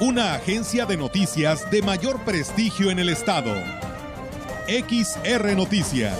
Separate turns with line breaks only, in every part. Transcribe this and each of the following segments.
Una agencia de noticias de mayor prestigio en el estado. XR Noticias.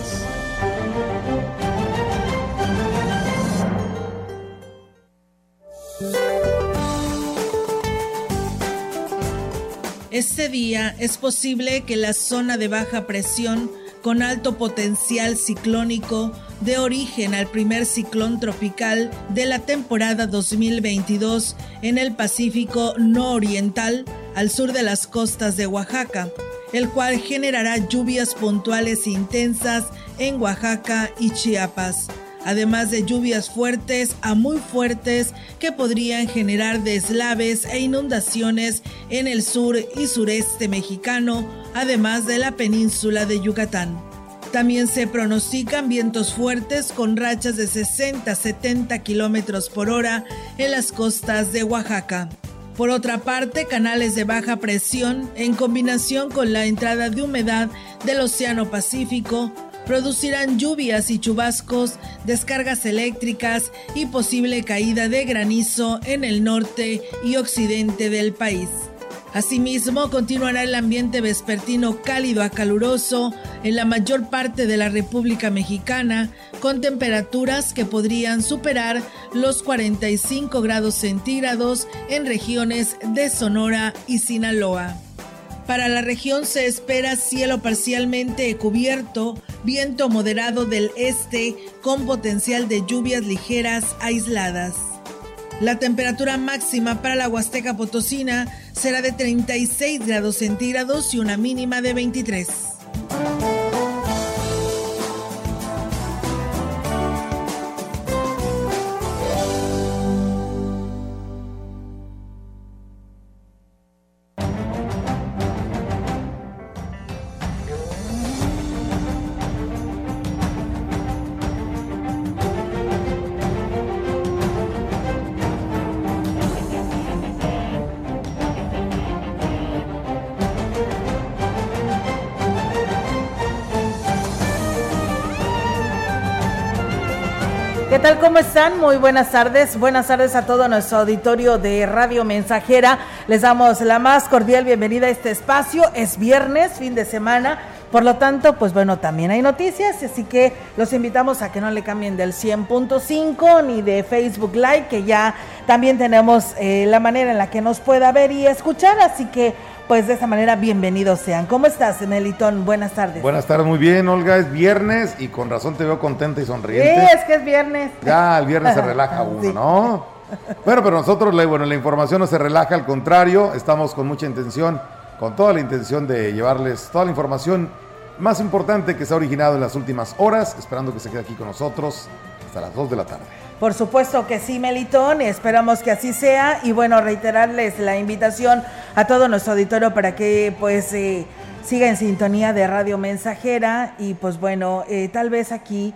Este día es posible que la zona de baja presión con alto potencial ciclónico de origen al primer ciclón tropical de la temporada 2022 en el Pacífico no oriental al sur de las costas de Oaxaca, el cual generará lluvias puntuales intensas en Oaxaca y Chiapas además de lluvias fuertes a muy fuertes que podrían generar deslaves e inundaciones en el sur y sureste mexicano, además de la península de Yucatán. También se pronostican vientos fuertes con rachas de 60-70 kilómetros por hora en las costas de Oaxaca. Por otra parte, canales de baja presión, en combinación con la entrada de humedad del Océano Pacífico, producirán lluvias y chubascos, descargas eléctricas y posible caída de granizo en el norte y occidente del país. Asimismo, continuará el ambiente vespertino cálido a caluroso en la mayor parte de la República Mexicana, con temperaturas que podrían superar los 45 grados centígrados en regiones de Sonora y Sinaloa. Para la región se espera cielo parcialmente cubierto, viento moderado del este con potencial de lluvias ligeras aisladas. La temperatura máxima para la Huasteca Potosina será de 36 grados centígrados y una mínima de 23.
Tal? ¿Cómo están? Muy buenas tardes. Buenas tardes a todo nuestro auditorio de Radio Mensajera. Les damos la más cordial bienvenida a este espacio. Es viernes, fin de semana. Por lo tanto, pues bueno, también hay noticias, así que los invitamos a que no le cambien del 100.5 ni de Facebook Live, que ya también tenemos eh, la manera en la que nos pueda ver y escuchar, así que pues de esta manera bienvenidos sean. ¿Cómo estás, Melitón? Buenas tardes.
Buenas tardes, muy bien, Olga. Es viernes y con razón te veo contenta y sonriente.
Sí, es que es viernes.
Ya, el viernes se relaja uno, ¿no? Bueno, pero nosotros, bueno, la información no se relaja, al contrario, estamos con mucha intención, con toda la intención de llevarles toda la información más importante que se ha originado en las últimas horas, esperando que se quede aquí con nosotros hasta las 2 de la tarde.
Por supuesto que sí, Melitón, esperamos que así sea. Y bueno, reiterarles la invitación a todo nuestro auditorio para que pues eh, siga en sintonía de Radio Mensajera. Y pues bueno, eh, tal vez aquí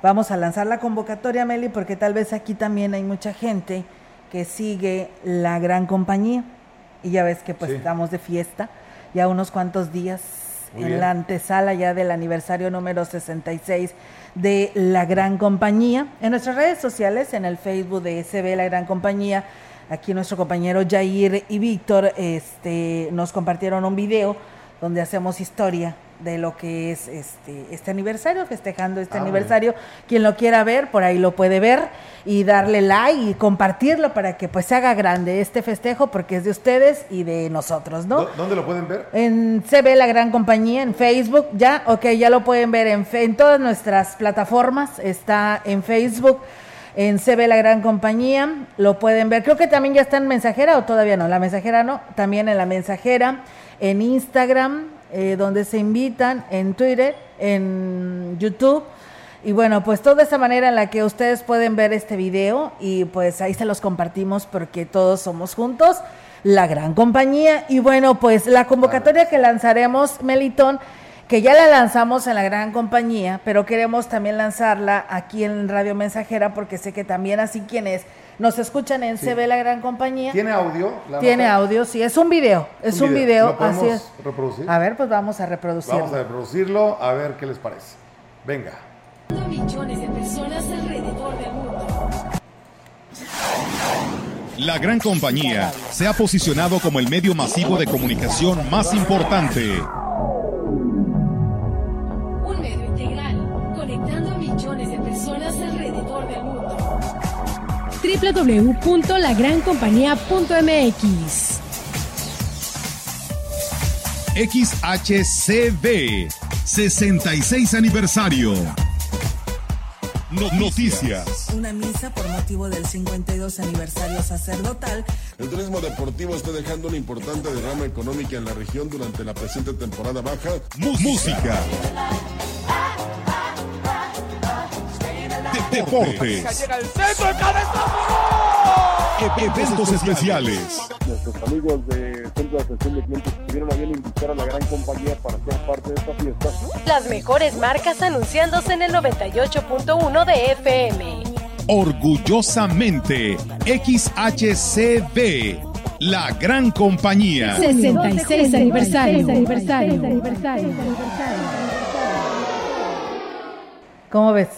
vamos a lanzar la convocatoria, Meli, porque tal vez aquí también hay mucha gente que sigue la gran compañía. Y ya ves que pues estamos de fiesta, ya unos cuantos días en la antesala ya del aniversario número 66 de la gran compañía. En nuestras redes sociales, en el Facebook de SB La Gran Compañía, aquí nuestro compañero Jair y Víctor este, nos compartieron un video donde hacemos historia de lo que es este, este aniversario, festejando este ah, aniversario. Quien lo quiera ver, por ahí lo puede ver y darle like y compartirlo para que pues se haga grande este festejo porque es de ustedes y de nosotros, ¿no?
¿Dónde lo pueden ver?
En CB La Gran Compañía, en Facebook, ya, ok, ya lo pueden ver en, en todas nuestras plataformas, está en Facebook en CB La Gran Compañía, lo pueden ver. Creo que también ya está en Mensajera o todavía no, la Mensajera no, también en la Mensajera, en Instagram, eh, donde se invitan en Twitter, en YouTube. Y bueno, pues toda esa manera en la que ustedes pueden ver este video y pues ahí se los compartimos porque todos somos juntos la gran compañía. Y bueno, pues la convocatoria que lanzaremos, Melitón, que ya la lanzamos en la gran compañía, pero queremos también lanzarla aquí en Radio Mensajera porque sé que también así quienes nos escuchan en CB La Gran Compañía.
¿Tiene audio?
Tiene audio, sí, es un video, es un, video, así es.
reproducir?
A ver, pues vamos a reproducirlo.
Vamos a reproducirlo, a ver qué les parece. Venga.
Millones de personas alrededor del mundo.
La Gran Compañía se ha posicionado como el medio masivo de comunicación más importante
www.lagrancompañía.mx.
XHCB 66 aniversario. noticias.
Una misa por motivo del 52 aniversario sacerdotal.
El turismo deportivo está dejando una importante derrama económica en la región durante la presente temporada baja.
Música. Deportes. Eventos especiales.
Nuestros amigos de Centro de Atención de Clientes tuvieron a bien invitar a la gran compañía para ser parte de esta fiesta.
Las mejores marcas anunciándose en el 98.1 de FM.
Orgullosamente, XHCB, la gran compañía.
66 aniversario. aniversario.
¿Cómo ves?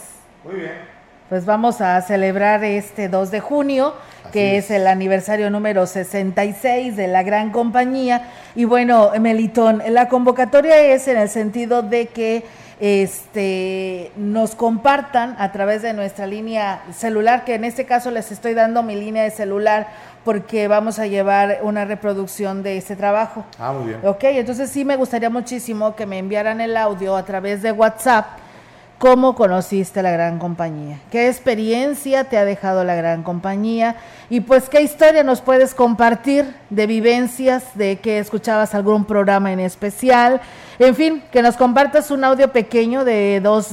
Muy bien
pues vamos a celebrar este 2 de junio, que es. el aniversario número 66 de la gran compañía. Y bueno, Melitón, la convocatoria es en el sentido de que este, nos compartan a través de nuestra línea celular, que en este caso les estoy dando mi línea de celular porque vamos a llevar una reproducción de este trabajo.
Ah, muy bien.
Ok, entonces sí me gustaría muchísimo que me enviaran el audio a través de WhatsApp ¿Cómo conociste la gran compañía? ¿Qué experiencia te ha dejado la gran compañía? Y pues, ¿qué historia nos puedes compartir de vivencias, de que escuchabas algún programa en especial? En fin, que nos compartas un audio pequeño de dos,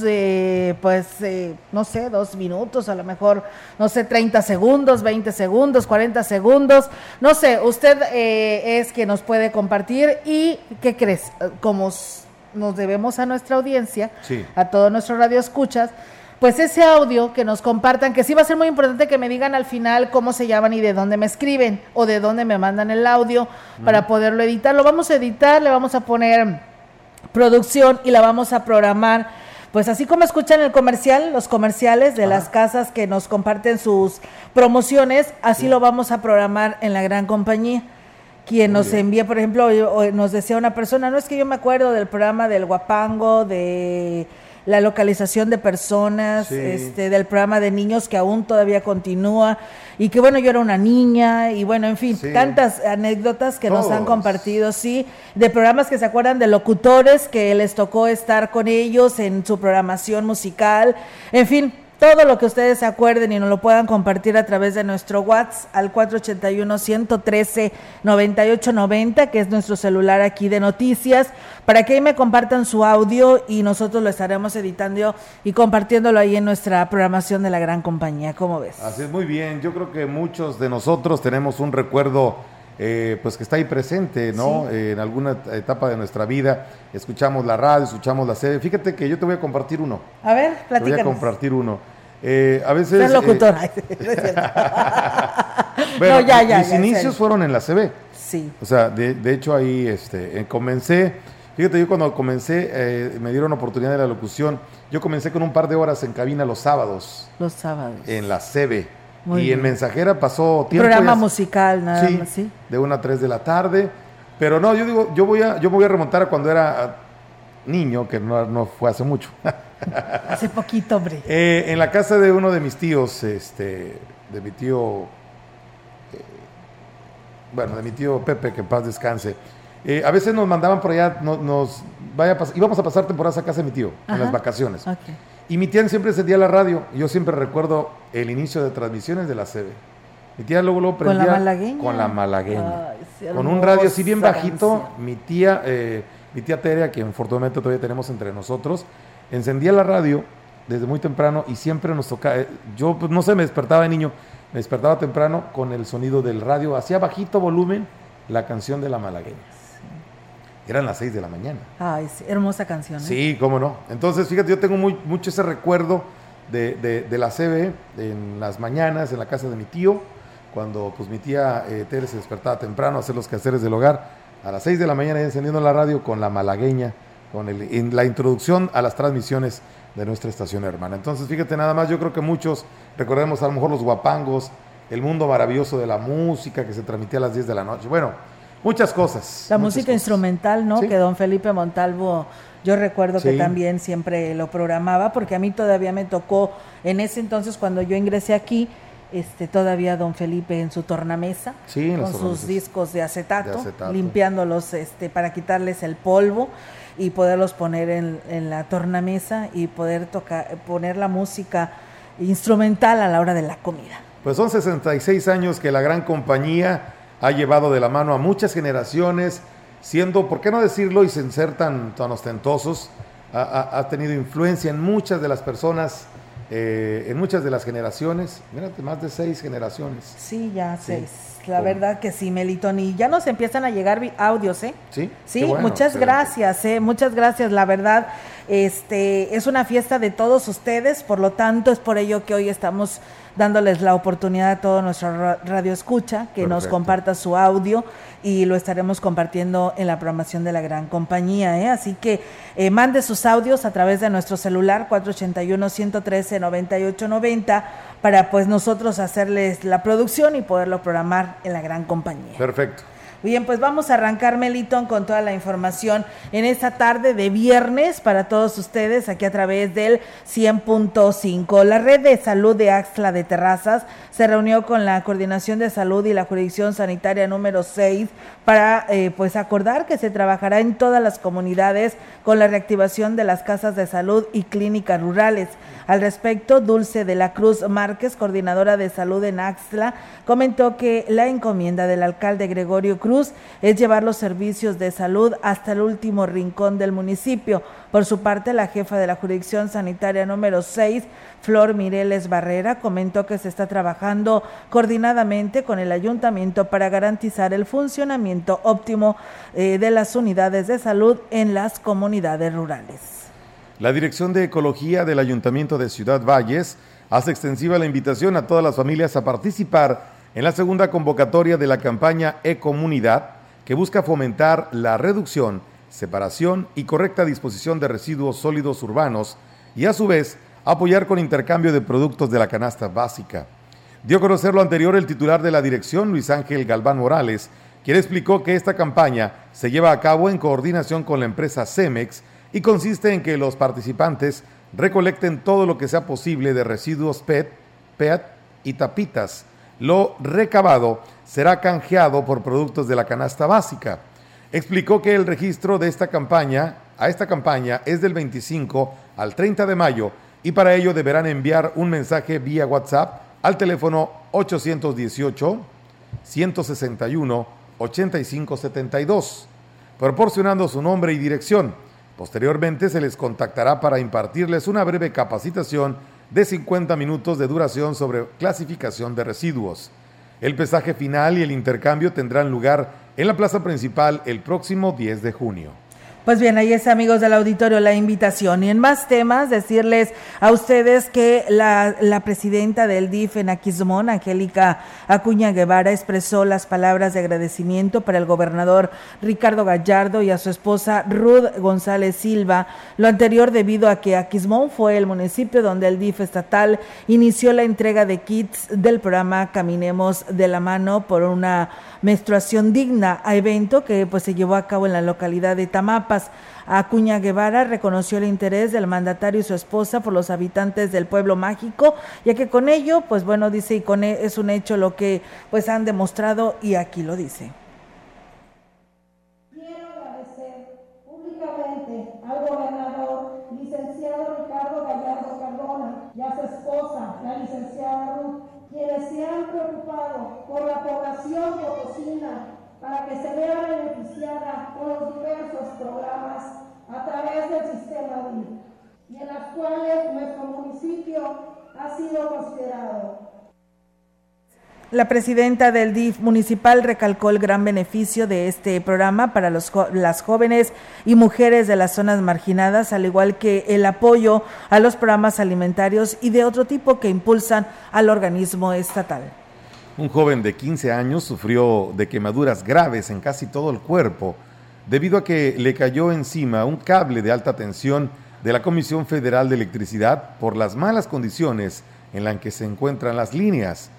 pues, eh, no sé, dos minutos, a lo mejor, no sé, 30 segundos, 20 segundos, 40 segundos. No sé, usted eh, es quien nos puede compartir y, ¿qué crees? Como nos debemos a nuestra audiencia, a todos nuestros radioescuchas, pues ese audio que nos compartan, que sí va a ser muy importante que me digan al final cómo se llaman y de dónde me escriben o de dónde me mandan el audio para poderlo editar. Lo vamos a editar, le vamos a poner producción y la vamos a programar. Pues así como escuchan el comercial, los comerciales de las casas que nos comparten sus promociones, así lo vamos a programar en la gran compañía quien nos envía, por ejemplo, nos decía una persona, no es que yo me acuerdo del programa del Guapango, de la localización de personas, este, del programa de niños que aún todavía continúa, y que bueno, yo era una niña, y bueno, en fin, tantas anécdotas que nos han compartido, sí, de programas que se acuerdan de locutores que les tocó estar con ellos en su programación musical, en fin, todo lo que ustedes se acuerden y nos lo puedan compartir a través de nuestro WhatsApp al 481-113-9890, que es nuestro celular aquí de noticias, para que ahí me compartan su audio y nosotros lo estaremos editando y compartiéndolo ahí en nuestra programación de la gran compañía. ¿Cómo ves?
Así es, muy bien. Yo creo que muchos de nosotros tenemos un recuerdo eh, pues que está ahí presente, ¿no? en alguna etapa de nuestra vida. Escuchamos la radio, escuchamos la serie. Fíjate que yo te voy a compartir uno.
A ver, platícanos.
Te voy a compartir uno. Eh, a veces.
Es locutor.
bueno, ya, ya, mis inicios fueron en la CB.
Sí.
O sea, de, de hecho ahí este, comencé. Fíjate, yo cuando comencé, eh, me dieron oportunidad de la locución. Yo comencé con un par de horas en cabina los sábados.
Los sábados.
En la CB y en Mensajera pasó tiempo.
Programa musical, nada
más, sí. De una a 3 de la tarde. Pero no, yo digo, yo voy a, yo me voy a remontar a cuando era niño, que no, fue hace mucho.
hace poquito, hombre.
Eh, en la casa de uno de mis tíos, este, de mi tío, eh, bueno, de mi tío Pepe, que en paz descanse. Eh, a veces nos mandaban por allá, nos, vaya íbamos a pasar temporadas a casa de mi tío, en las vacaciones. Y mi tía siempre encendía la radio. Yo siempre recuerdo el inicio de transmisiones de la CB. Mi tía luego, lo prendía.
¿Con la malagueña?
Con la malagueña. con un radio así bien bajito. Mi tía, eh, mi tía Terea, que afortunadamente todavía tenemos entre nosotros, encendía la radio desde muy temprano y siempre nos tocaba. Eh, yo, pues, no sé, me despertaba de niño. Me despertaba temprano con el sonido del radio. Hacía bajito volumen la canción de la malagueña. Eran las 6 de la mañana.
Ay, sí, hermosa canción. ¿eh?
Sí, cómo no. Entonces, fíjate, yo tengo muy, mucho ese recuerdo de, de, la CB en las mañanas en la casa de mi tío, cuando pues mi tía eh, Tere se despertaba temprano a hacer los quehaceres del hogar, a las 6 de la mañana encendiendo la radio con la malagueña, con el, en la introducción a las transmisiones de nuestra estación hermana. Entonces, fíjate nada más, yo creo que muchos recordemos a lo mejor los guapangos, el mundo maravilloso de la música que se transmitía a las 10 de la noche. Bueno, muchas cosas.
La música instrumental, ¿no? Que don Felipe Montalvo, yo recuerdo que también siempre lo programaba, porque a mí todavía me tocó, en ese entonces cuando yo ingresé aquí, este, todavía don Felipe en su tornamesa, con sus discos de acetato, limpiándolos este, para quitarles el polvo y poderlos poner en, en, la tornamesa y poder tocar, poner la música instrumental a la hora de la comida.
Pues son 66 años que la gran compañía ha llevado de la mano a muchas generaciones, siendo, ¿por qué no decirlo y sin ser tan, tan ostentosos? Ha, tenido influencia en muchas de las personas, eh, en muchas de las generaciones. Mírate, más de seis generaciones.
Sí, ya seis. La verdad que sí, Melitón. Y ya nos empiezan a llegar audios, ¿eh?
Sí.
Sí, muchas gracias, ¿eh? Muchas gracias. La verdad, este, es una fiesta de todos ustedes, por lo tanto, es por ello que hoy estamos dándoles la oportunidad a todo nuestro radio escucha que nos comparta su audio y lo estaremos compartiendo en la programación de la gran compañía. ¿eh? Así que eh, mande sus audios a través de nuestro celular 481-113-9890 para pues nosotros hacerles la producción y poderlo programar en la gran compañía.
Perfecto.
Bien, pues vamos a arrancar, Melitón, con toda la información en esta tarde de viernes para todos ustedes aquí a través del 100.5. La red de salud de Axla de Terrazas se reunió con la Coordinación de Salud y la Jurisdicción Sanitaria número 6 para eh, pues acordar que se trabajará en todas las comunidades con la reactivación de las casas de salud y clínicas rurales. Al respecto, Dulce de la Cruz Márquez, coordinadora de salud en Axla, comentó que la encomienda del alcalde Gregorio Cruz es llevar los servicios de salud hasta el último rincón del municipio. Por su parte, la jefa de la jurisdicción sanitaria número 6, Flor Mireles Barrera, comentó que se está trabajando coordinadamente con el ayuntamiento para garantizar el funcionamiento óptimo eh, de las unidades de salud en las comunidades rurales.
La Dirección de Ecología del Ayuntamiento de Ciudad Valles hace extensiva la invitación a todas las familias a participar en la segunda convocatoria de la campaña E-Comunidad, que busca fomentar la reducción, separación y correcta disposición de residuos sólidos urbanos y a su vez apoyar con intercambio de productos de la canasta básica. Dio a conocer lo anterior el titular de la dirección, Luis Ángel Galván Morales, quien explicó que esta campaña se lleva a cabo en coordinación con la empresa Cemex, y consiste en que los participantes recolecten todo lo que sea posible de residuos PET, PET y tapitas. Lo recabado será canjeado por productos de la canasta básica. Explicó que el registro de esta campaña a esta campaña es del 25 al 30 de mayo y para ello deberán enviar un mensaje vía WhatsApp al teléfono 818 161 8572 proporcionando su nombre y dirección. Posteriormente se les contactará para impartirles una breve capacitación de 50 minutos de duración sobre clasificación de residuos. El pesaje final y el intercambio tendrán lugar en la plaza principal el próximo 10 de junio.
Pues bien, ahí es amigos del auditorio la invitación. Y en más temas, decirles a ustedes que la, presidenta del DIF en Aquismón, Angélica Acuña Guevara, expresó las palabras de agradecimiento para el gobernador Ricardo Gallardo y a su esposa Ruth González Silva. Lo anterior debido a que Aquismón fue el municipio donde el DIF estatal inició la entrega de kits del programa Caminemos de la Mano por una menstruación digna, a evento que pues se llevó a cabo en la localidad de Tamapas. Acuña Guevara reconoció el interés del mandatario y su esposa por los habitantes del pueblo mágico, ya que con ello, pues bueno, dice, y con e, es un hecho lo que pues han demostrado y aquí lo dice.
Quiero agradecer públicamente al gobernador, licenciado Ricardo Gallardo Cardona, y a su esposa, la licenciada Ruth, quienes se han preocupado por la población potosina para que se vea beneficiada con los diversos programas a través del sistema BIM y en las cuales nuestro municipio ha sido considerado.
La presidenta del DIF municipal recalcó el gran beneficio de este programa para los, las jóvenes y mujeres de las zonas marginadas, al igual que el apoyo a los programas alimentarios y de otro tipo que impulsan al organismo estatal.
Un joven de 15 años sufrió de quemaduras graves en casi todo el cuerpo debido a que le cayó encima un cable de alta tensión de la Comisión Federal de Electricidad por las malas condiciones en las que se encuentran las líneas.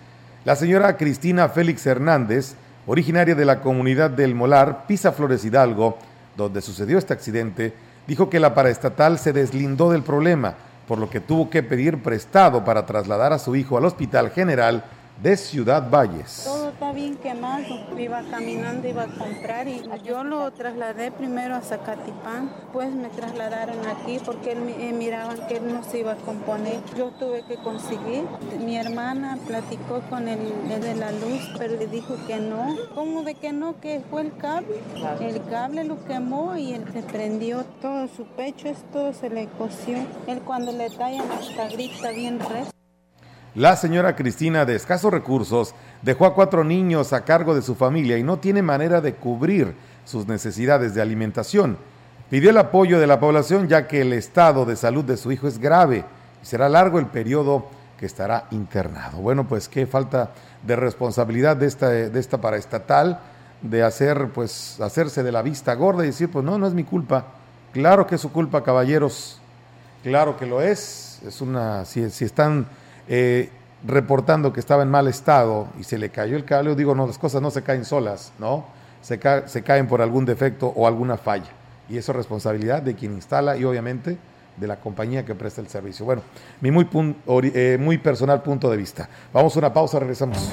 La señora Cristina Félix Hernández, originaria de la comunidad del Molar, Pisa Flores Hidalgo, donde sucedió este accidente, dijo que la paraestatal se deslindó del problema, por lo que tuvo que pedir prestado para trasladar a su hijo al Hospital General de Ciudad Valles.
Todo está bien quemado. Iba caminando, iba a comprar y yo lo trasladé primero a Zacatipán. Pues me trasladaron aquí porque eh, miraban que él no se iba a componer. Yo tuve que conseguir. Mi hermana platicó con el, de la luz, pero le dijo que no. ¿Cómo de que no? Que fue el cable. El cable lo quemó y él se prendió todo su pecho, todo se le coció. Él cuando le tallan hasta grita bien resto.
La señora Cristina, de escasos recursos, dejó a cuatro niños a cargo de su familia y no tiene manera de cubrir sus necesidades de alimentación. Pidió el apoyo de la población ya que el estado de salud de su hijo es grave y será largo el periodo que estará internado. Bueno, pues qué falta de responsabilidad de esta, de esta paraestatal de hacer, pues, hacerse de la vista gorda y decir, pues no, no es mi culpa. Claro que es su culpa, caballeros. Claro que lo es. Es una, si, si están eh, reportando que estaba en mal estado y se le cayó el cable, digo, no, las cosas no se caen solas, ¿no? Se, caen por algún defecto o alguna falla. Y eso es responsabilidad de quien instala y obviamente de la compañía que presta el servicio. Bueno, mi muy, eh, muy personal punto de vista. Vamos a una pausa, regresamos.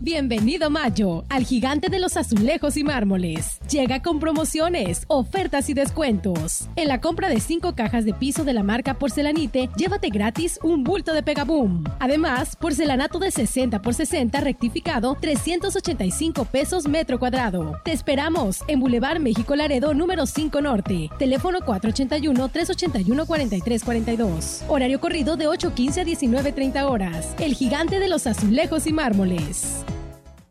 Bienvenido Mayo al gigante de los azulejos y mármoles. Llega con promociones, ofertas y descuentos. En la compra de 5 cajas de piso de la marca Porcelanite, llévate gratis un bulto de Pegaboom. Además, porcelanato de 60 por 60 rectificado, 385 pesos metro cuadrado. Te esperamos en Boulevard México Laredo número 5 Norte. Teléfono 481-381-4342. Horario corrido de 8.15 a 19.30 horas. El gigante de los azulejos y mármoles.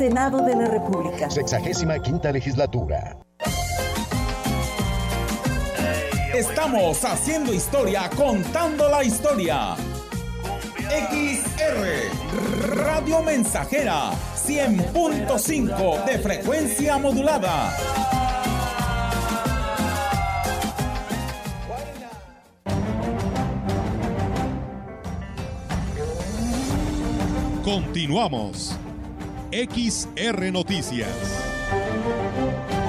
Senado de la República.
Sexagésima quinta legislatura.
Estamos haciendo historia, contando la historia. XR Radio Mensajera 100.5 de frecuencia modulada.
Continuamos. XR Noticias.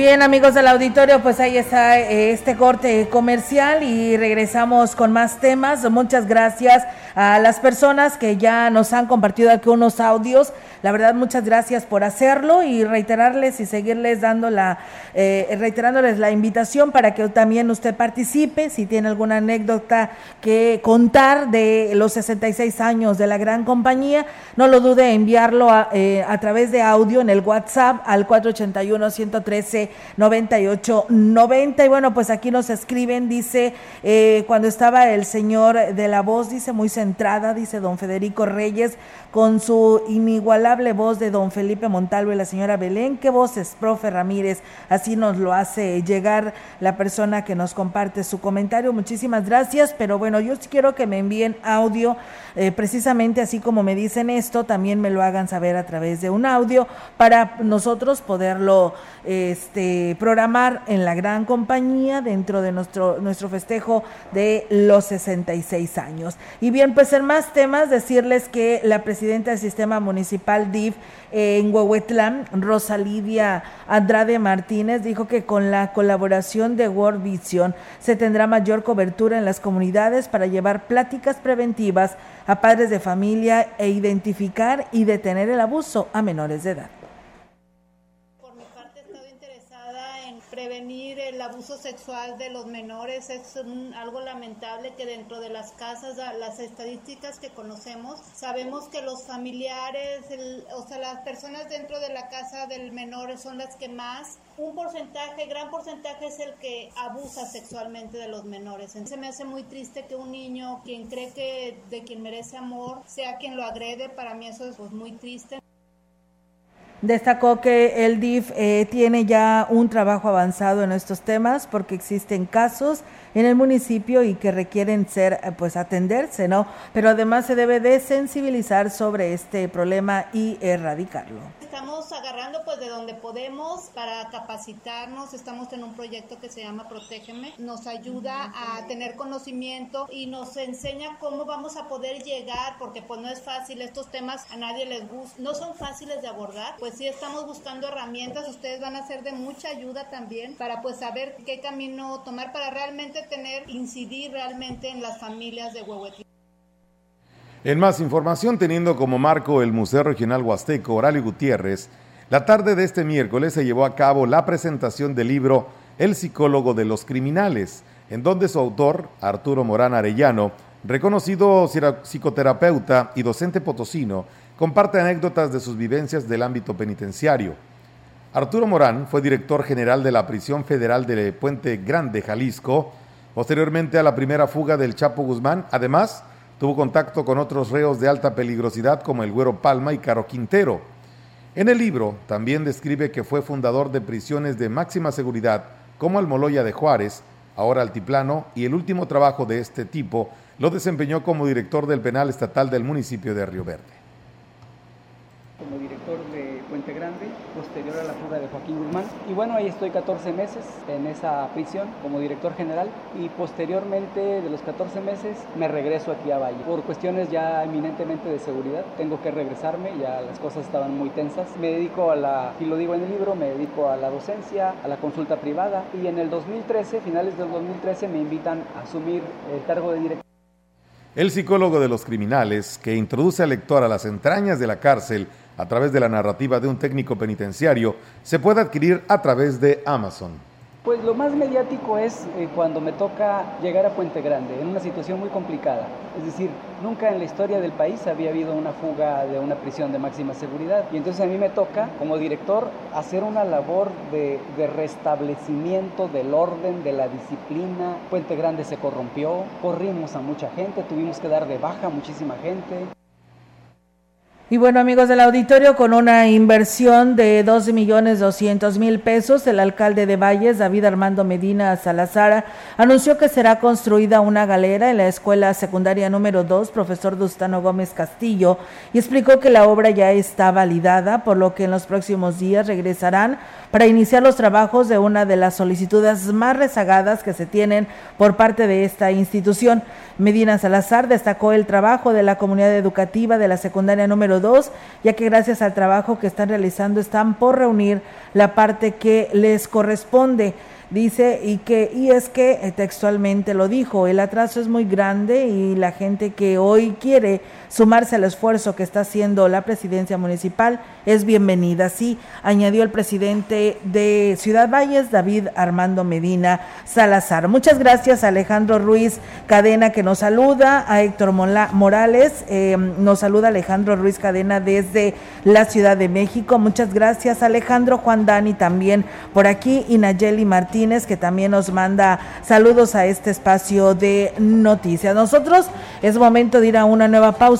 Bien, amigos del auditorio, pues ahí está eh, este corte comercial y regresamos con más temas. Muchas gracias a las personas que ya nos han compartido aquí unos audios. La verdad, muchas gracias por hacerlo y reiterarles y seguirles dando la, eh, reiterándoles la invitación para que también usted participe. Si tiene alguna anécdota que contar de los 66 años de la gran compañía, no lo dude enviarlo a, eh, a través de audio en el WhatsApp al 481 113 98 90. Y bueno, pues aquí nos escriben, dice, eh, cuando estaba el señor de la voz, dice, muy centrada, dice don Federico Reyes, con su inigualable voz de don Felipe Montalvo y la señora Belén. ¿Qué voces, profe Ramírez? Así nos lo hace llegar la persona que nos comparte su comentario. Muchísimas gracias, pero bueno, yo quiero que me envíen audio, eh, precisamente así como me dicen esto, también me lo hagan saber a través de un audio para nosotros poderlo este, programar en la gran compañía dentro de nuestro, nuestro festejo de los 66 años. Y bien, pues en más temas, decirles que la presidenta del sistema municipal DIF en Huehuetlán, Rosa Lidia Andrade Martínez, dijo que con la colaboración de World Vision se tendrá mayor cobertura en las comunidades para llevar pláticas preventivas a padres de familia e identificar y detener el abuso a menores de edad.
Prevenir el abuso sexual de los menores es algo lamentable que dentro de las casas, las estadísticas que conocemos, sabemos que los familiares, o sea, las personas dentro de la casa del menor son las que más, un porcentaje, gran porcentaje es el que abusa sexualmente de los menores. Se me hace muy triste que un niño, quien cree que de quien merece amor, sea quien lo agrede, para mí eso es pues, muy triste.
Destacó que el DIF eh, tiene ya un trabajo avanzado en estos temas porque existen casos en el municipio y que requieren ser, eh, pues atenderse, ¿no? Pero además se debe de sensibilizar sobre este problema y erradicarlo
estamos agarrando pues de donde podemos para capacitarnos. Estamos en un proyecto que se llama Protégeme. Nos ayuda a tener conocimiento y nos enseña cómo vamos a poder llegar, porque pues no es fácil, estos temas a nadie les gusta, no son fáciles de abordar. Pues sí estamos buscando herramientas, ustedes van a ser de mucha ayuda también para pues saber qué camino tomar para realmente tener, incidir realmente en las familias de Huehuetlán.
En más información, teniendo como marco el Museo Regional Huasteco Horario Gutiérrez, la tarde de este miércoles se llevó a cabo la presentación del libro El psicólogo de los criminales, en donde su autor, Arturo Morán Arellano, reconocido psicoterapeuta y docente potosino, comparte anécdotas de sus vivencias del ámbito penitenciario. Arturo Morán fue director general de la prisión federal de Puente Grande, Jalisco, posteriormente a la primera fuga del Chapo Guzmán, además Tuvo contacto con otros reos de alta peligrosidad como el Güero Palma y Caro Quintero. En el libro también describe que fue fundador de prisiones de máxima seguridad como Almoloya de Juárez, ahora Altiplano, y el último trabajo de este tipo lo desempeñó como director del penal estatal del municipio de Río Verde.
Como director posterior a la fuga de Joaquín Guzmán. Y bueno, ahí estoy 14 meses en esa prisión como director general y posteriormente de los 14 meses me regreso aquí a Valle. Por cuestiones ya eminentemente de seguridad, tengo que regresarme, ya las cosas estaban muy tensas. Me dedico a la, y lo digo en el libro, me dedico a la docencia, a la consulta privada y en el 2013, finales del 2013, me invitan a asumir el cargo de director.
El psicólogo de los criminales, que introduce al lector a las entrañas de la cárcel, a través de la narrativa de un técnico penitenciario se puede adquirir a través de Amazon.
Pues lo más mediático es eh, cuando me toca llegar a Puente Grande, en una situación muy complicada. Es decir, nunca en la historia del país había habido una fuga de una prisión de máxima seguridad. Y entonces a mí me toca, como director, hacer una labor de, de restablecimiento del orden, de la disciplina. Puente Grande se corrompió, corrimos a mucha gente, tuvimos que dar de baja a muchísima gente.
Y bueno, amigos del auditorio, con una inversión de 12 millones 200 mil pesos, el alcalde de Valles, David Armando Medina Salazar, anunció que será construida una galera en la escuela secundaria número 2, profesor Dustano Gómez Castillo, y explicó que la obra ya está validada, por lo que en los próximos días regresarán para iniciar los trabajos de una de las solicitudes más rezagadas que se tienen por parte de esta institución. Medina Salazar destacó el trabajo de la comunidad educativa de la secundaria número número 2, ya que gracias al trabajo que están realizando están por reunir la parte que les corresponde. Dice, y que, y es que eh, textualmente lo dijo, el atraso es muy grande y la gente que hoy quiere sumarse al esfuerzo que está haciendo la presidencia municipal es bienvenida. Sí, añadió el presidente de Ciudad Valles, David Armando Medina Salazar. Muchas gracias a Alejandro Ruiz Cadena que nos saluda, a Héctor Morales, eh, nos saluda Alejandro Ruiz Cadena desde la Ciudad de México. Muchas gracias Alejandro Juan Dani también por aquí y Nayeli Martínez que también nos manda saludos a este espacio de noticias. Nosotros es momento de ir a una nueva pausa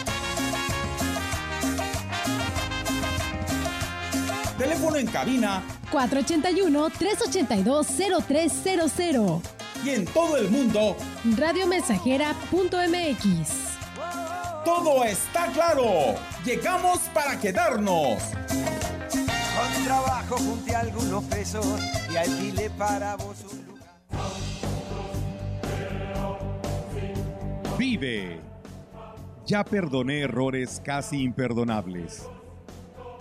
Teléfono en cabina
481-382-0300.
Y en todo el mundo,
radiomensajera.mx.
Todo está claro. Llegamos para quedarnos.
Con trabajo junté algunos pesos y alquilé para vos un lugar.
Vive. Ya perdoné errores casi imperdonables.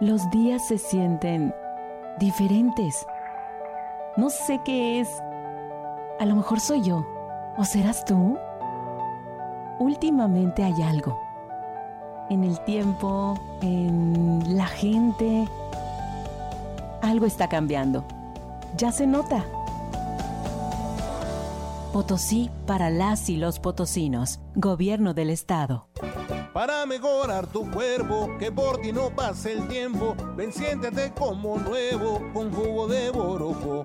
Los días se sienten diferentes. No sé qué es. A lo mejor soy yo. ¿O serás tú? Últimamente hay algo. En el tiempo, en la gente. Algo está cambiando. Ya se nota. Potosí para las y los potosinos. Gobierno del Estado.
Para mejorar tu cuerpo, que por ti no pase el tiempo, ven siéntete como nuevo con jugo de boroco.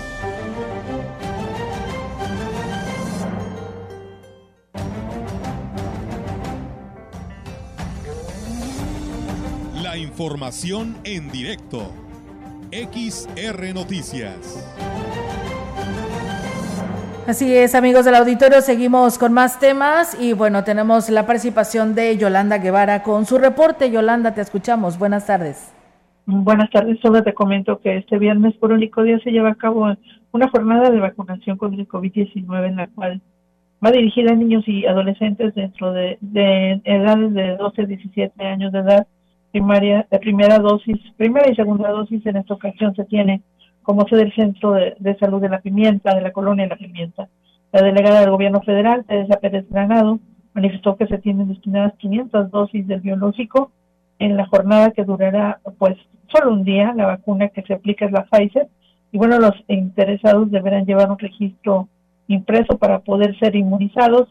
La información en directo. XR Noticias.
Así es, amigos del auditorio, seguimos con más temas y bueno, tenemos la participación de Yolanda Guevara con su reporte. Yolanda, te escuchamos. Buenas tardes.
Buenas tardes, solo te comento que este viernes por único día se lleva a cabo una jornada de vacunación contra el COVID-19 en la cual va dirigida a niños y adolescentes dentro de, de edades de 12 a 17 años de edad primaria, de primera dosis, primera y segunda dosis en esta ocasión se tiene como sede el Centro de, de Salud de la Pimienta, de la Colonia de la Pimienta. La delegada del Gobierno Federal, Teresa Pérez Granado, manifestó que se tienen destinadas 500 dosis del biológico en la jornada que durará pues solo un día. La vacuna que se aplica es la Pfizer. Y bueno, los interesados deberán llevar un registro impreso para poder ser inmunizados,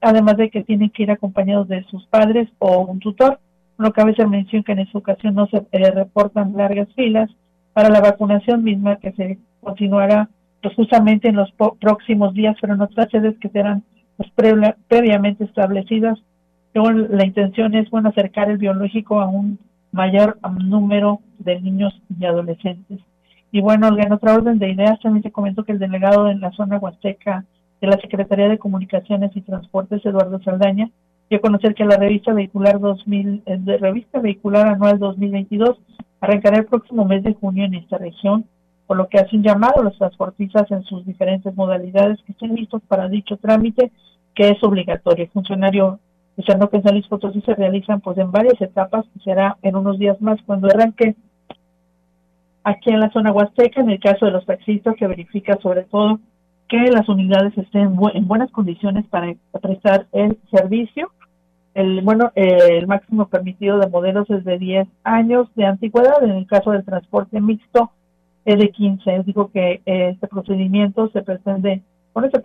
además de que tienen que ir acompañados de sus padres o un tutor. No cabe ser mención que en esta ocasión no se eh, reportan largas filas para la vacunación misma que se continuará pues, justamente en los próximos días, pero en otras sedes que serán pues, previamente establecidas. La intención es bueno acercar el biológico a un mayor número de niños y adolescentes. Y bueno, en otra orden de ideas también te comento que el delegado en la zona huasteca de la Secretaría de Comunicaciones y Transportes, Eduardo Saldaña, dio conocer que la revista vehicular 2000, eh, de revista vehicular anual 2022 arrancará el próximo mes de junio en esta región, por lo que hace un llamado a los transportistas en sus diferentes modalidades que estén listos para dicho trámite, que es obligatorio. El funcionario diciendo que en San se realizan pues en varias etapas, y será en unos días más cuando arranque aquí en la zona huasteca, en el caso de los taxistas, que verifica sobre todo que las unidades estén en buenas condiciones para prestar el servicio el bueno eh, el máximo permitido de modelos es de 10 años de antigüedad en el caso del transporte mixto es de 15 digo que eh, este procedimiento se pretende con este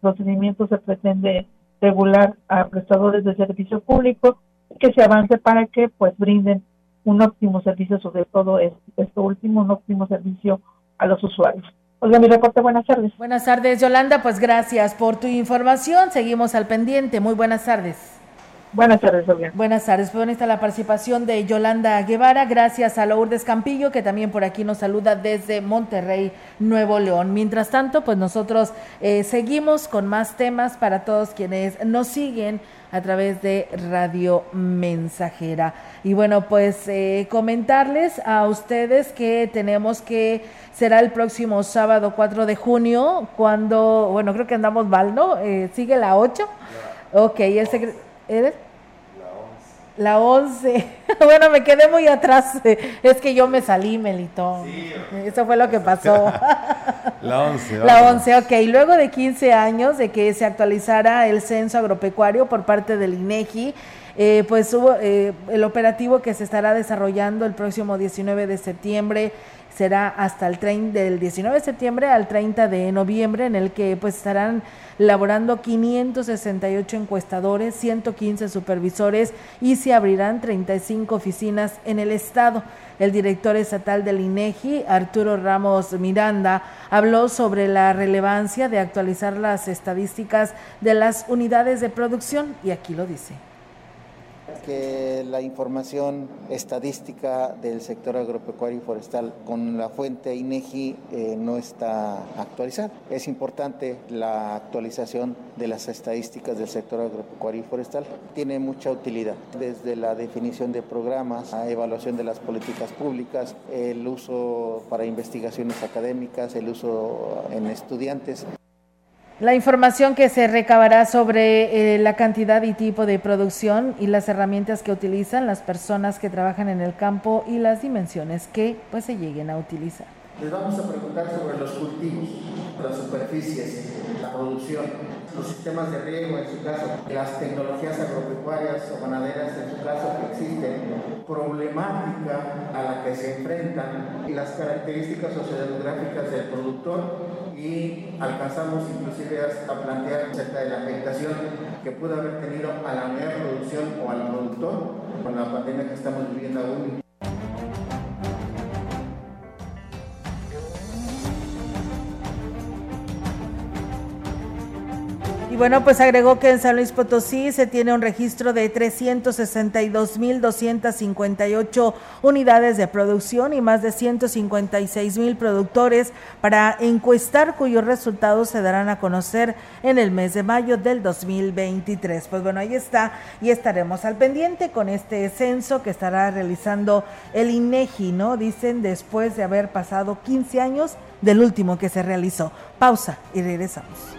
procedimiento se pretende regular a prestadores de servicio público que se avance para que pues brinden un óptimo servicio sobre todo esto último un óptimo servicio a los usuarios Oiga, mi reporte, buenas tardes.
Buenas tardes, Yolanda, pues gracias por tu información. Seguimos al pendiente. Muy buenas tardes.
Buenas tardes, Fabián.
Buenas tardes. Pues está la participación de Yolanda Guevara. Gracias a Lourdes Campillo, que también por aquí nos saluda desde Monterrey, Nuevo León. Mientras tanto, pues nosotros eh, seguimos con más temas para todos quienes nos siguen a través de Radio Mensajera. Y bueno, pues eh, comentarles a ustedes que tenemos que será el próximo sábado 4 de junio, cuando, bueno, creo que andamos mal, ¿no? Eh, ¿Sigue la 8? Ok, el. La 11. bueno, me quedé muy atrás. Es que yo me salí, Melitón. Eso fue lo que pasó.
la 11.
La 11, ok. Luego de 15 años de que se actualizara el censo agropecuario por parte del INEGI, eh, pues hubo eh, el operativo que se estará desarrollando el próximo 19 de septiembre será hasta el tren del 19 de septiembre al 30 de noviembre, en el que pues estarán laborando 568 encuestadores, 115 supervisores y se abrirán 35 oficinas en el estado. El director estatal del INEGI, Arturo Ramos Miranda, habló sobre la relevancia de actualizar las estadísticas de las unidades de producción y aquí lo dice
que la información estadística del sector agropecuario y forestal con la fuente INEGI eh, no está actualizada. Es importante la actualización de las estadísticas del sector agropecuario y forestal. Tiene mucha utilidad, desde la definición de programas, la evaluación de las políticas públicas, el uso para investigaciones académicas, el uso en estudiantes.
La información que se recabará sobre eh, la cantidad y tipo de producción y las herramientas que utilizan las personas que trabajan en el campo y las dimensiones que pues se lleguen a utilizar.
Les vamos a preguntar sobre los cultivos, las superficies, la producción, los sistemas de riego en su caso, las tecnologías agropecuarias o ganaderas en su caso que existen, problemática a la que se enfrentan y las características sociodemográficas del productor y alcanzamos inclusive a plantear acerca de la afectación que pudo haber tenido a la unidad producción o al productor con la pandemia que estamos viviendo aún.
Bueno, pues agregó que en San Luis Potosí se tiene un registro de 362.258 unidades de producción y más de 156.000 productores para encuestar cuyos resultados se darán a conocer en el mes de mayo del 2023. Pues bueno, ahí está y estaremos al pendiente con este censo que estará realizando el INEGI, ¿no? Dicen después de haber pasado 15 años del último que se realizó. Pausa y regresamos.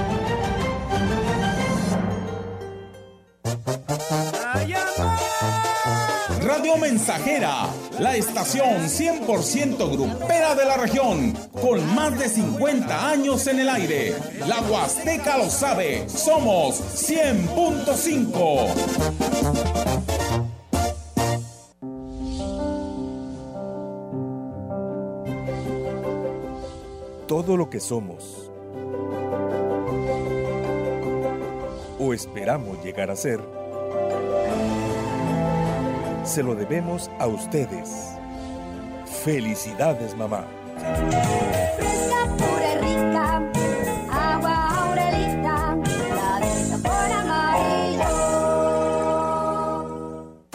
Radio Mensajera, la estación 100% grupera de la región, con más de 50 años en el aire. La Huasteca lo sabe, somos 100.5.
Todo lo que somos o esperamos llegar a ser se lo debemos a ustedes. Felicidades, mamá.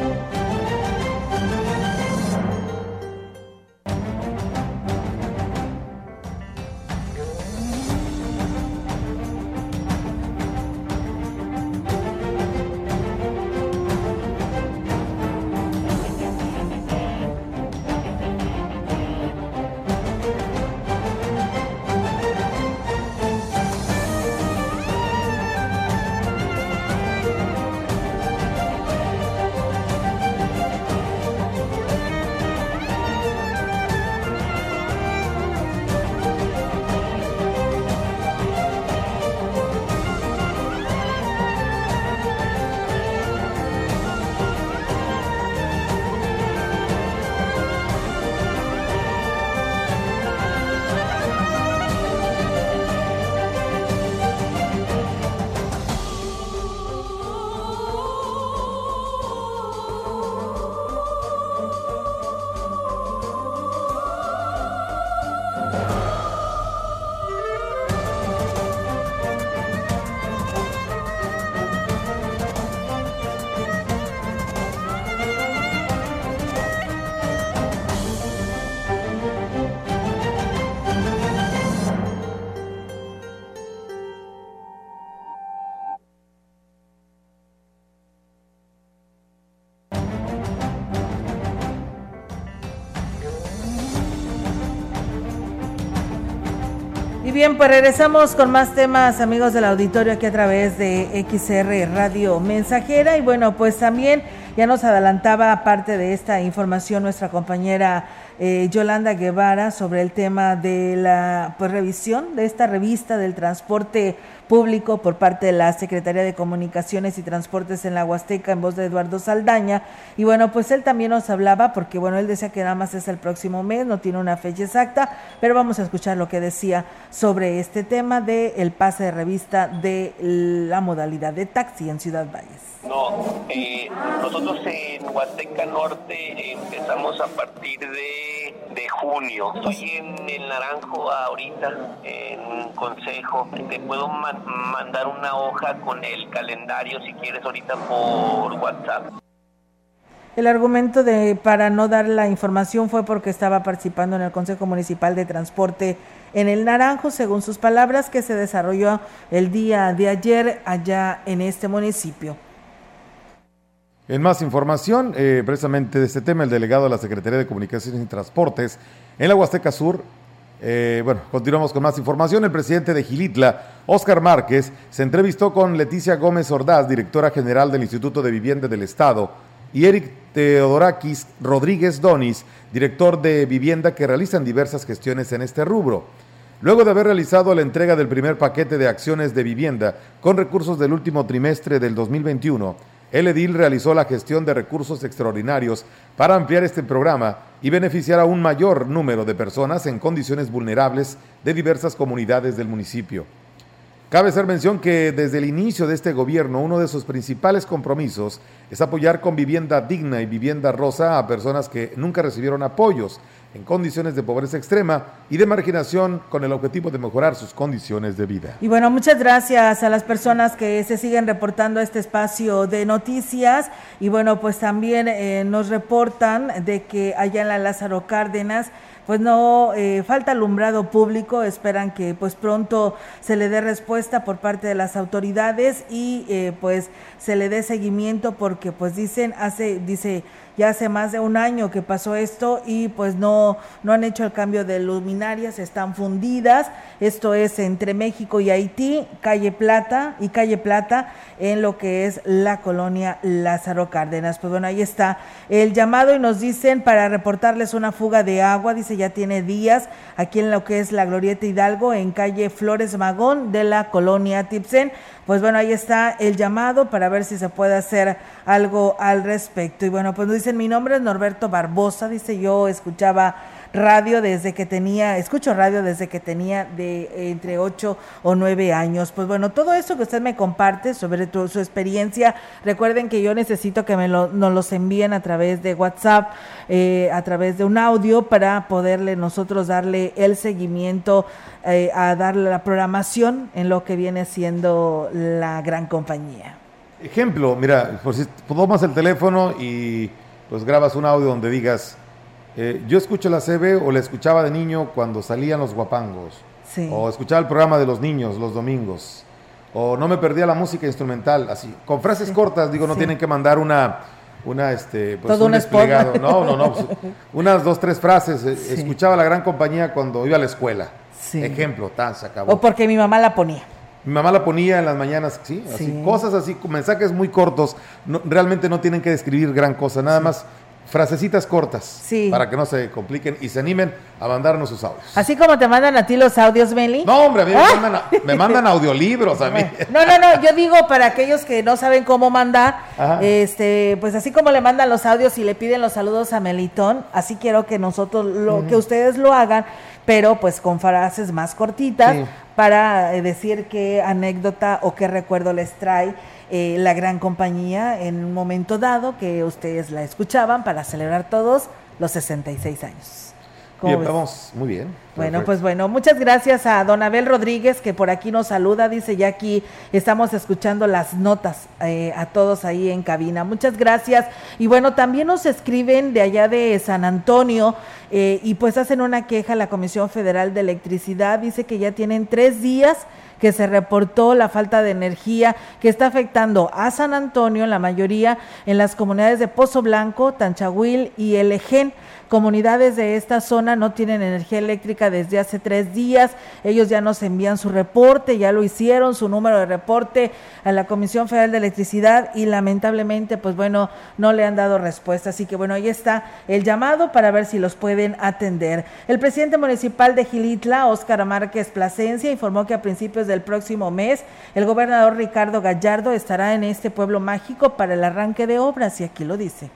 Música bien, pues regresamos con más temas, amigos del auditorio, aquí a través de XR Radio Mensajera. Y bueno, pues también ya nos adelantaba parte de esta información nuestra compañera eh, Yolanda Guevara sobre el tema de la pues, revisión de esta revista del transporte público por parte de la Secretaría de Comunicaciones y Transportes en la Huasteca en voz de Eduardo Saldaña. Y bueno, pues él también nos hablaba, porque bueno, él decía que nada más es el próximo mes, no tiene una fecha exacta, pero vamos a escuchar lo que decía sobre este tema del el pase de revista de la modalidad de taxi en Ciudad Valles.
No, eh, nosotros en Huasteca Norte empezamos a partir de, de junio. Estoy en el Naranjo ahorita, en consejo. Te puedo mandar una hoja con el calendario si quieres ahorita por WhatsApp.
El argumento de para no dar la información fue porque estaba participando en el Consejo Municipal de Transporte en el Naranjo, según sus palabras, que se desarrolló el día de ayer allá en este municipio.
En más información, eh, precisamente de este tema, el delegado de la Secretaría de Comunicaciones y Transportes en la Huasteca Sur, eh, bueno, continuamos con más información. El presidente de Gilitla, Óscar Márquez, se entrevistó con Leticia Gómez Ordaz, directora general del Instituto de Vivienda del Estado, y Eric Teodorakis Rodríguez Donis, director de Vivienda, que realizan diversas gestiones en este rubro. Luego de haber realizado la entrega del primer paquete de acciones de vivienda con recursos del último trimestre del 2021, el edil realizó la gestión de recursos extraordinarios para ampliar este programa y beneficiar a un mayor número de personas en condiciones vulnerables de diversas comunidades del municipio. Cabe hacer mención que desde el inicio de este gobierno uno de sus principales compromisos es apoyar con vivienda digna y vivienda rosa a personas que nunca recibieron apoyos en condiciones de pobreza extrema y de marginación con el objetivo de mejorar sus condiciones de vida.
Y bueno, muchas gracias a las personas que se siguen reportando a este espacio de noticias y bueno, pues también eh, nos reportan de que allá en la Lázaro Cárdenas pues no eh, falta alumbrado público, esperan que pues pronto se le dé respuesta por parte de las autoridades y eh, pues se le dé seguimiento porque pues dicen hace dice ya hace más de un año que pasó esto y pues no, no han hecho el cambio de luminarias, están fundidas. Esto es entre México y Haití, calle Plata y calle Plata en lo que es la colonia Lázaro Cárdenas. Pues bueno, ahí está el llamado y nos dicen para reportarles una fuga de agua, dice ya tiene días aquí en lo que es la Glorieta Hidalgo en calle Flores Magón de la colonia Tipsen. Pues bueno, ahí está el llamado para ver si se puede hacer algo al respecto. Y bueno, pues nos dicen, mi nombre es Norberto Barbosa, dice yo escuchaba radio desde que tenía, escucho radio desde que tenía de entre 8 o 9 años. Pues bueno, todo eso que usted me comparte sobre su experiencia, recuerden que yo necesito que me lo, nos los envíen a través de WhatsApp, eh, a través de un audio para poderle nosotros darle el seguimiento eh, a darle la programación en lo que viene siendo la gran compañía.
Ejemplo, mira, pues si tomas el teléfono y pues grabas un audio donde digas, eh, yo escucho la CB o la escuchaba de niño cuando salían los guapangos, o escuchaba el programa de los niños los domingos, o no me perdía la música instrumental, así, con frases cortas, digo, no tienen que mandar una, una este, pues un, desplegado, no, no, no, pues, unas dos, tres frases, eh, escuchaba la gran compañía cuando iba a la escuela. Ejemplo, tan se acabó.
O porque mi mamá la ponía.
Mi mamá la ponía en las mañanas, sí, así, cosas así, mensajes muy cortos, realmente no tienen que describir gran cosa, nada más frasecitas cortas sí. para que no se compliquen y se animen a mandarnos sus audios.
Así como te mandan a ti los audios, Meli.
No, hombre, a mí me, mandan, audiolibros a mí.
No, no, no, yo digo para aquellos que no saben cómo mandar, este, pues así como le mandan los audios y le piden los saludos a Melitón, así quiero que nosotros, lo, que ustedes lo hagan pero pues con frases más cortitas para eh, decir qué anécdota o qué recuerdo les trae eh, la gran compañía en un momento dado que ustedes la escuchaban para celebrar todos los 66 años.
Bien, vamos, muy bien.
Bueno, pues bueno, muchas gracias a don Abel Rodríguez que por aquí nos saluda, dice ya aquí estamos escuchando las notas eh, a todos ahí en cabina. Muchas gracias. Y bueno, también nos escriben de allá de San Antonio eh, y pues hacen una queja a la Comisión Federal de Electricidad, dice que ya tienen tres días que se reportó la falta de energía que está afectando a San Antonio, la mayoría en las comunidades de Pozo Blanco, Tanchahuil y El Ején. Comunidades de esta zona no tienen energía eléctrica desde hace tres días. Ellos ya nos envían su reporte, ya lo hicieron, su número de reporte a la Comisión Federal de Electricidad y lamentablemente, pues bueno, no le han dado respuesta. Así que bueno, ahí está el llamado para ver si los pueden atender. El presidente municipal de Gilitla, Óscar Márquez Plasencia, informó que a principios del próximo mes el gobernador Ricardo Gallardo estará en este pueblo mágico para el arranque de obras y aquí lo dice.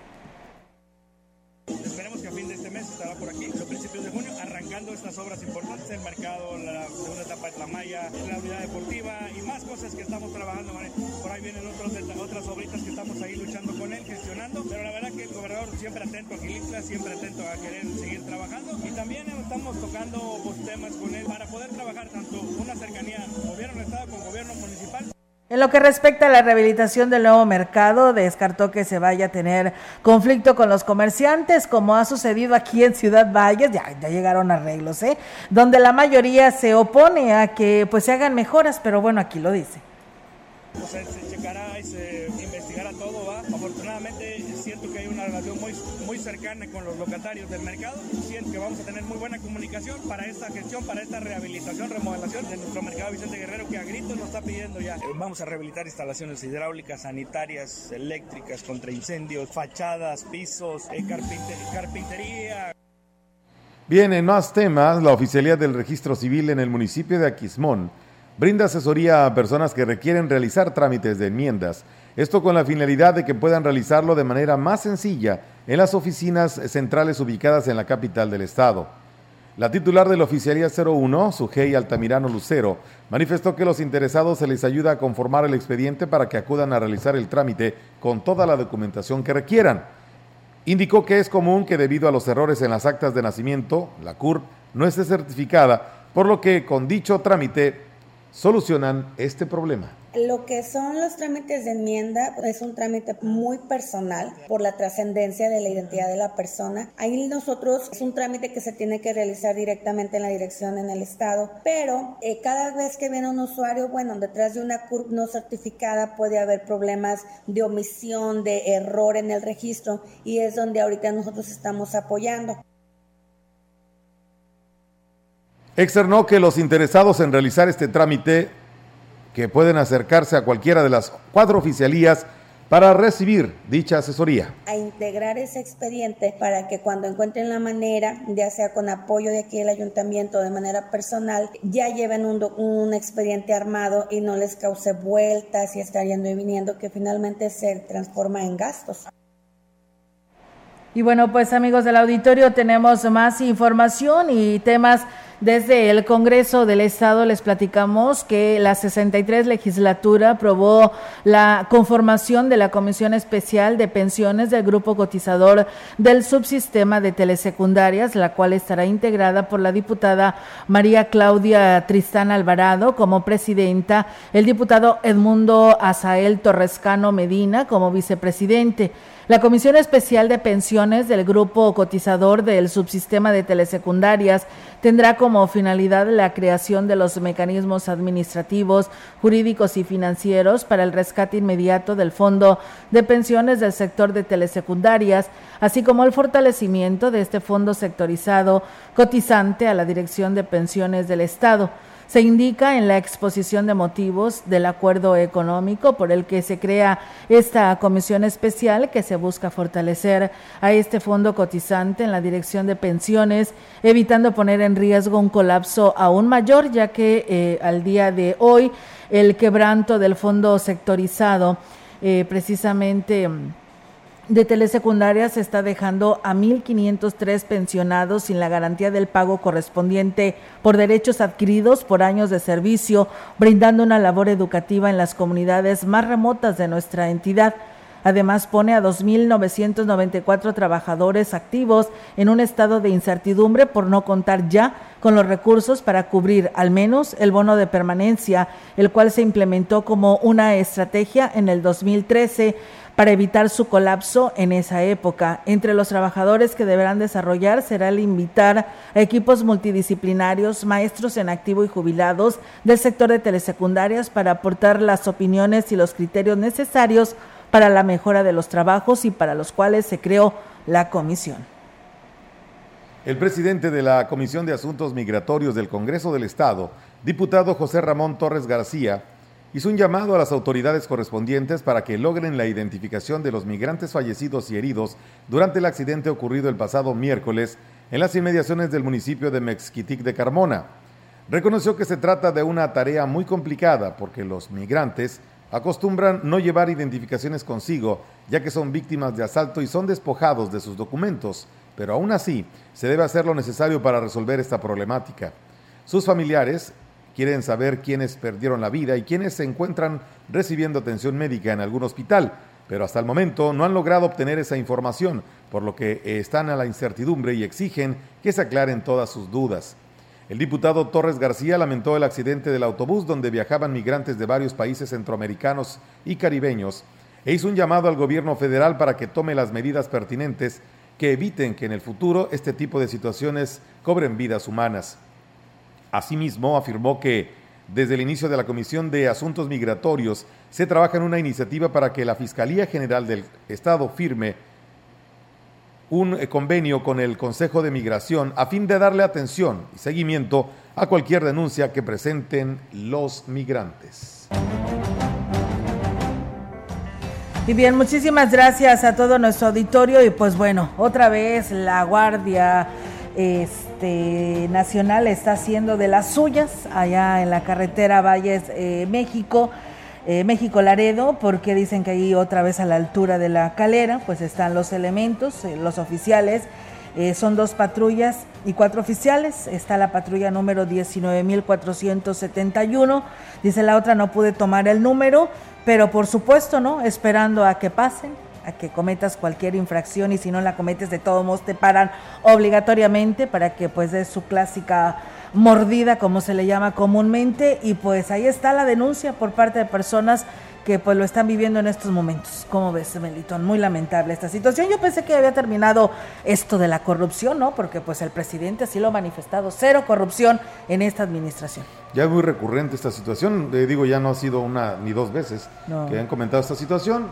Estamos tocando temas con él para poder trabajar tanto una cercanía gobierno del Estado con gobierno municipal.
En lo que respecta a la rehabilitación del nuevo mercado, descartó que se vaya a tener conflicto con los comerciantes, como ha sucedido aquí en Ciudad Valles, ya, ya llegaron arreglos, ¿eh? donde la mayoría se opone a que pues se hagan mejoras, pero bueno, aquí lo dice.
Pues, se checará y se cercana con los locatarios del mercado, siento que vamos a tener muy buena comunicación para esta gestión, para esta rehabilitación, remodelación de nuestro mercado Vicente Guerrero, que a gritos nos está pidiendo ya. Vamos a rehabilitar instalaciones hidráulicas, sanitarias, eléctricas, contra incendios, fachadas, pisos, eh, carpintería.
Bien, en más temas, la Oficialía del Registro Civil en el municipio de Aquismón brinda asesoría a personas que requieren realizar trámites de enmiendas. Esto con la finalidad de que puedan realizarlo de manera más sencilla en las oficinas centrales ubicadas en la capital del estado. La titular de la Oficialía 01, Sujei Altamirano Lucero, manifestó que los interesados se les ayuda a conformar el expediente para que acudan a realizar el trámite con toda la documentación que requieran. Indicó que es común que debido a los errores en las actas de nacimiento, la CURP no esté certificada, por lo que con dicho trámite solucionan este problema.
Lo que son los trámites de enmienda es un trámite muy personal por la trascendencia de la identidad de la persona. Ahí nosotros es un trámite que se tiene que realizar directamente en la dirección en el estado, pero eh, cada vez que viene un usuario, bueno, detrás de una CURP no certificada puede haber problemas de omisión, de error en el registro y es donde ahorita nosotros estamos apoyando.
Externó que los interesados en realizar este trámite, que pueden acercarse a cualquiera de las cuatro oficialías para recibir dicha asesoría.
A integrar ese expediente para que cuando encuentren la manera, ya sea con apoyo de aquí del ayuntamiento de manera personal, ya lleven un, un expediente armado y no les cause vueltas y estar yendo y viniendo que finalmente se transforma en gastos.
Y bueno, pues amigos del auditorio, tenemos más información y temas desde el Congreso del Estado les platicamos que la 63 legislatura aprobó la conformación de la Comisión Especial de Pensiones del Grupo Cotizador del Subsistema de Telesecundarias, la cual estará integrada por la diputada María Claudia Tristán Alvarado como presidenta, el diputado Edmundo Azael Torrescano Medina como vicepresidente. La Comisión Especial de Pensiones del Grupo Cotizador del Subsistema de Telesecundarias tendrá como finalidad la creación de los mecanismos administrativos, jurídicos y financieros para el rescate inmediato del Fondo de Pensiones del sector de telesecundarias, así como el fortalecimiento de este fondo sectorizado cotizante a la Dirección de Pensiones del Estado. Se indica en la exposición de motivos del acuerdo económico por el que se crea esta comisión especial que se busca fortalecer a este fondo cotizante en la dirección de pensiones, evitando poner en riesgo un colapso aún mayor, ya que eh, al día de hoy el quebranto del fondo sectorizado eh, precisamente de telesecundaria se está dejando a 1.503 pensionados sin la garantía del pago correspondiente por derechos adquiridos por años de servicio, brindando una labor educativa en las comunidades más remotas de nuestra entidad. Además, pone a 2.994 trabajadores activos en un estado de incertidumbre por no contar ya con los recursos para cubrir al menos el bono de permanencia, el cual se implementó como una estrategia en el 2013 para evitar su colapso en esa época. Entre los trabajadores que deberán desarrollar será el invitar a equipos multidisciplinarios, maestros en activo y jubilados del sector de telesecundarias para aportar las opiniones y los criterios necesarios para la mejora de los trabajos y para los cuales se creó la comisión.
El presidente de la Comisión de Asuntos Migratorios del Congreso del Estado, diputado José Ramón Torres García, hizo un llamado a las autoridades correspondientes para que logren la identificación de los migrantes fallecidos y heridos durante el accidente ocurrido el pasado miércoles en las inmediaciones del municipio de Mexquitic de Carmona. Reconoció que se trata de una tarea muy complicada porque los migrantes acostumbran no llevar identificaciones consigo, ya que son víctimas de asalto y son despojados de sus documentos, pero aún así se debe hacer lo necesario para resolver esta problemática. Sus familiares quieren saber quiénes perdieron la vida y quiénes se encuentran recibiendo atención médica en algún hospital, pero hasta el momento no han logrado obtener esa información, por lo que están a la incertidumbre y exigen que se aclaren todas sus dudas. El diputado Torres García lamentó el accidente del autobús donde viajaban migrantes de varios países centroamericanos y caribeños e hizo un llamado al gobierno federal para que tome las medidas pertinentes que eviten que en el futuro este tipo de situaciones cobren vidas humanas. Asimismo, afirmó que desde el inicio de la Comisión de Asuntos Migratorios se trabaja en una iniciativa para que la Fiscalía General del Estado firme un convenio con el Consejo de Migración a fin de darle atención y seguimiento a cualquier denuncia que presenten los migrantes.
Y bien, muchísimas gracias a todo nuestro auditorio y pues bueno, otra vez la Guardia este, Nacional está haciendo de las suyas allá en la carretera Valles eh, México. Eh, México Laredo, porque dicen que ahí otra vez a la altura de la calera, pues están los elementos, eh, los oficiales, son dos patrullas y cuatro oficiales, está la patrulla número 19.471, dice la otra no pude tomar el número, pero por supuesto, ¿no? Esperando a que pasen, a que cometas cualquier infracción y si no la cometes de todos modos te paran obligatoriamente para que pues des su clásica mordida como se le llama comúnmente y pues ahí está la denuncia por parte de personas que pues lo están viviendo en estos momentos. ¿Cómo ves, Melitón? Muy lamentable esta situación. Yo pensé que había terminado esto de la corrupción, ¿no? Porque pues el presidente así lo ha manifestado, cero corrupción en esta administración.
Ya es muy recurrente esta situación, eh, digo, ya no ha sido una ni dos veces que han comentado esta situación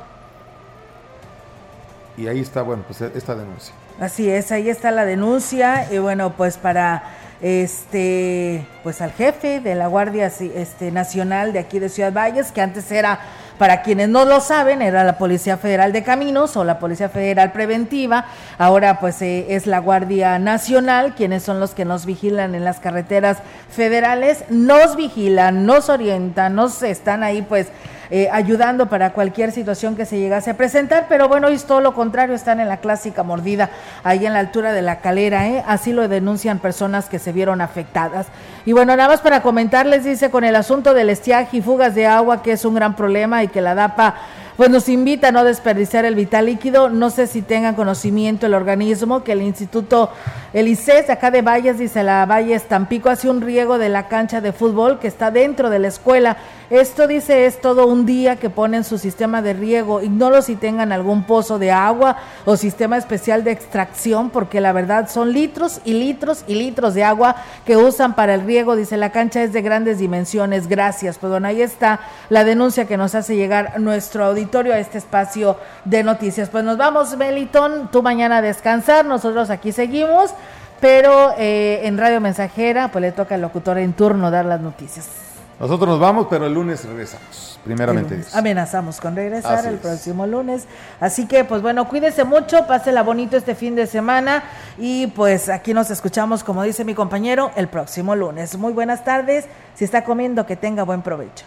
y ahí está, bueno, pues esta denuncia.
Así es, ahí está la denuncia y bueno, pues para este pues al jefe de la Guardia este, Nacional de aquí de Ciudad Valles, que antes era para quienes no lo saben, era la Policía Federal de Caminos o la Policía Federal Preventiva, ahora pues eh, es la Guardia Nacional, quienes son los que nos vigilan en las carreteras federales, nos vigilan, nos orientan, nos están ahí pues eh, ayudando para cualquier situación que se llegase a presentar, pero bueno, es todo lo contrario, están en la clásica mordida ahí en la altura de la calera, ¿eh? así lo denuncian personas que se vieron afectadas. Y bueno, nada más para comentarles, dice, con el asunto del estiaje y fugas de agua, que es un gran problema y que la DAPA pues nos invita a no desperdiciar el vital líquido. No sé si tengan conocimiento el organismo que el Instituto, el ICES de acá de Valles, dice la Valles Tampico, hace un riego de la cancha de fútbol que está dentro de la escuela. Esto dice es todo un día que ponen su sistema de riego. Ignoro si tengan algún pozo de agua o sistema especial de extracción, porque la verdad son litros y litros y litros de agua que usan para el riego. Dice la cancha es de grandes dimensiones. Gracias. Pues bueno, ahí está la denuncia que nos hace llegar nuestro auditorio a este espacio de noticias. Pues nos vamos, Melitón, tú mañana a descansar, nosotros aquí seguimos, pero eh, en Radio Mensajera, pues le toca al locutor en turno dar las noticias.
Nosotros nos vamos, pero el lunes regresamos. Primeramente.
Amenazamos con regresar el próximo lunes. Así que, pues bueno, cuídese mucho, pásela bonito este fin de semana y pues aquí nos escuchamos, como dice mi compañero, el próximo lunes. Muy buenas tardes. Si está comiendo, que tenga buen provecho.